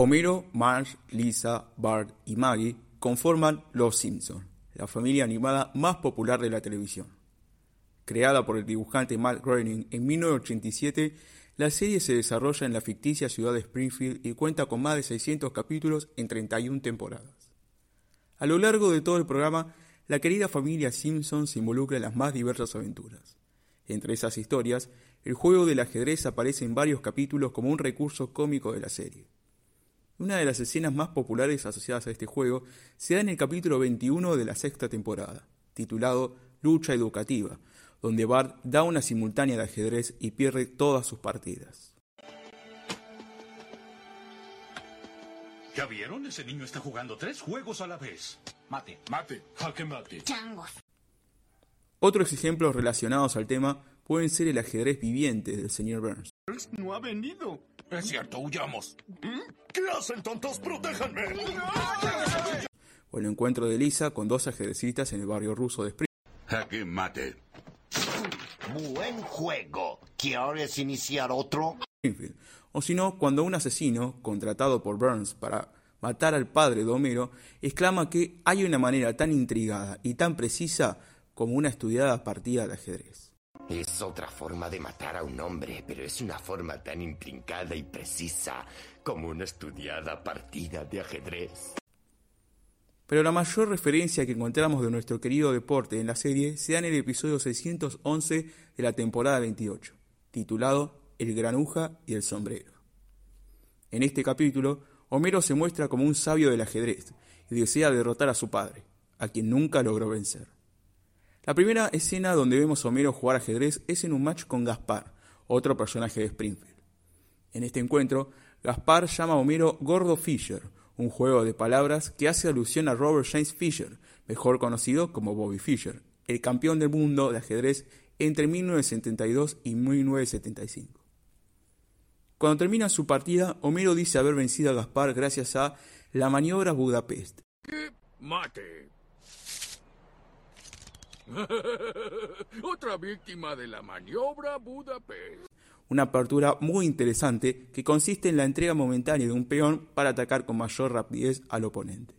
Homero, Marge, Lisa, Bart y Maggie conforman Los Simpson, la familia animada más popular de la televisión. Creada por el dibujante Matt Groening en 1987, la serie se desarrolla en la ficticia ciudad de Springfield y cuenta con más de 600 capítulos en 31 temporadas. A lo largo de todo el programa, la querida familia Simpson se involucra en las más diversas aventuras. Entre esas historias, el juego del ajedrez aparece en varios capítulos como un recurso cómico de la serie. Una de las escenas más populares asociadas a este juego se da en el capítulo 21 de la sexta temporada, titulado Lucha Educativa, donde Bart da una simultánea de ajedrez y pierde todas sus partidas. ¿Ya vieron? Ese niño está jugando tres juegos a la vez. Mate. Mate. Jaque mate. Changos. Otros ejemplos relacionados al tema pueden ser el ajedrez viviente del señor Burns. No ha venido. Es cierto, huyamos. ¿Qué hacen, tontos? ¡Protéjanme! O el encuentro de Lisa con dos ajedrecistas en el barrio ruso de Jaque mate. Buen juego. ¿Quieres iniciar otro? Springfield. O si no, cuando un asesino, contratado por Burns para matar al padre de Homero, exclama que hay una manera tan intrigada y tan precisa como una estudiada partida de ajedrez. Es otra forma de matar a un hombre, pero es una forma tan intrincada y precisa como una estudiada partida de ajedrez. Pero la mayor referencia que encontramos de nuestro querido deporte en la serie se da en el episodio 611 de la temporada 28, titulado El granuja y el sombrero. En este capítulo, Homero se muestra como un sabio del ajedrez y desea derrotar a su padre, a quien nunca logró vencer. La primera escena donde vemos a Homero jugar ajedrez es en un match con Gaspar, otro personaje de Springfield. En este encuentro, Gaspar llama a Homero Gordo Fisher, un juego de palabras que hace alusión a Robert James Fisher, mejor conocido como Bobby Fischer, el campeón del mundo de ajedrez entre 1972 y 1975. Cuando termina su partida, Homero dice haber vencido a Gaspar gracias a la maniobra Budapest. Mate. Otra víctima de la maniobra Budapest. Una apertura muy interesante que consiste en la entrega momentánea de un peón para atacar con mayor rapidez al oponente.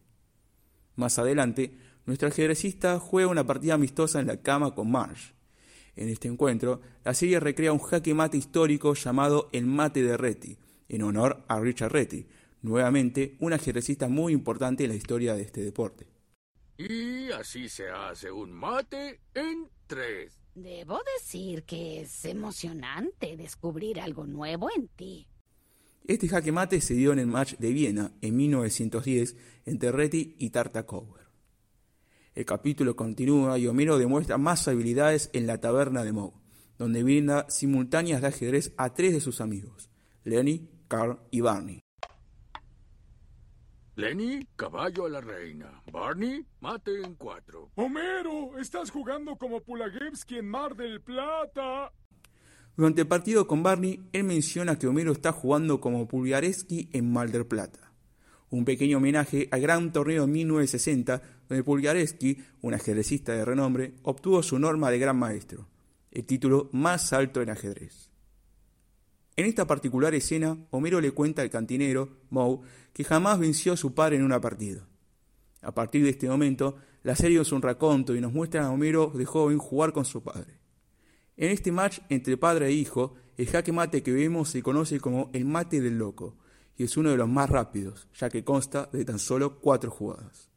Más adelante, nuestro ajedrecista juega una partida amistosa en la cama con Marge. En este encuentro, la serie recrea un jaque mate histórico llamado el mate de Reti, en honor a Richard Reti, nuevamente un ajedrecista muy importante en la historia de este deporte. Y así se hace un mate en tres. Debo decir que es emocionante descubrir algo nuevo en ti. Este jaque mate se dio en el match de Viena en 1910 entre Reti y Tartakower. El capítulo continúa y Homero demuestra más habilidades en la taberna de Moe, donde brinda simultáneas de ajedrez a tres de sus amigos, Lenny, Carl y Barney. Lenny, caballo a la reina. Barney, mate en cuatro. Homero, estás jugando como Pulagevsky en Mar del Plata. Durante el partido con Barney, él menciona que Homero está jugando como Pulgareski en Mar del Plata. Un pequeño homenaje al gran torneo de 1960, donde Pulgareski, un ajedrecista de renombre, obtuvo su norma de gran maestro, el título más alto en ajedrez. En esta particular escena, Homero le cuenta al cantinero, Moe, que jamás venció a su padre en una partida. A partir de este momento, la serie es un raconto y nos muestra a Homero de joven jugar con su padre. En este match entre padre e hijo, el jaque mate que vemos se conoce como el mate del loco, y es uno de los más rápidos, ya que consta de tan solo cuatro jugadas.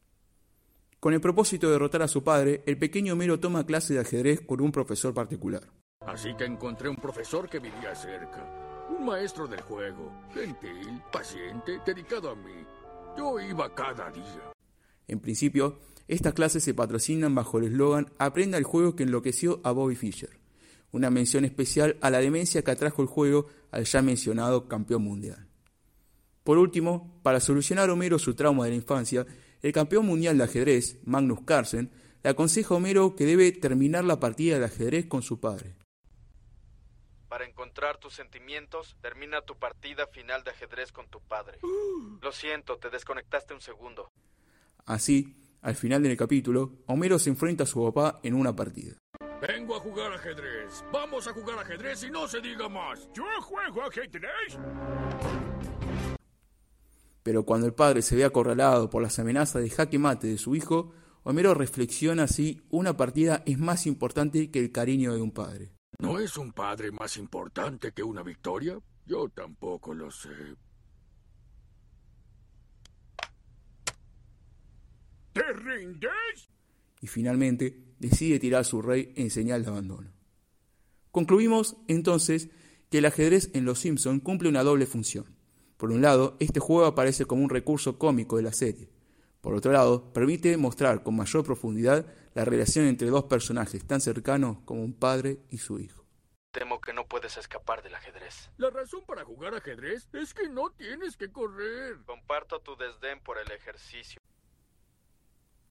Con el propósito de derrotar a su padre, el pequeño Homero toma clase de ajedrez con un profesor particular. Así que encontré un profesor que vivía cerca. Un maestro del juego, gentil, paciente, dedicado a mí. Yo iba cada día. En principio, estas clases se patrocinan bajo el eslogan Aprenda el juego que enloqueció a Bobby Fischer, una mención especial a la demencia que atrajo el juego al ya mencionado campeón mundial. Por último, para solucionar Homero su trauma de la infancia, el campeón mundial de ajedrez, Magnus Carlsen, le aconseja a Homero que debe terminar la partida de ajedrez con su padre. Para encontrar tus sentimientos, termina tu partida final de ajedrez con tu padre. Lo siento, te desconectaste un segundo. Así, al final del capítulo, Homero se enfrenta a su papá en una partida. Vengo a jugar ajedrez. Vamos a jugar ajedrez y no se diga más. ¿Yo juego ajedrez? Pero cuando el padre se ve acorralado por las amenazas de jaque mate de su hijo, Homero reflexiona si una partida es más importante que el cariño de un padre. ¿No es un padre más importante que una victoria? Yo tampoco lo sé. ¿Te rindes? Y finalmente decide tirar a su rey en señal de abandono. Concluimos entonces que el ajedrez en Los Simpson cumple una doble función. Por un lado, este juego aparece como un recurso cómico de la serie. Por otro lado, permite mostrar con mayor profundidad la relación entre dos personajes tan cercanos como un padre y su hijo. Temo que no puedes escapar del ajedrez. La razón para jugar ajedrez es que no tienes que correr. Comparto tu desdén por el ejercicio,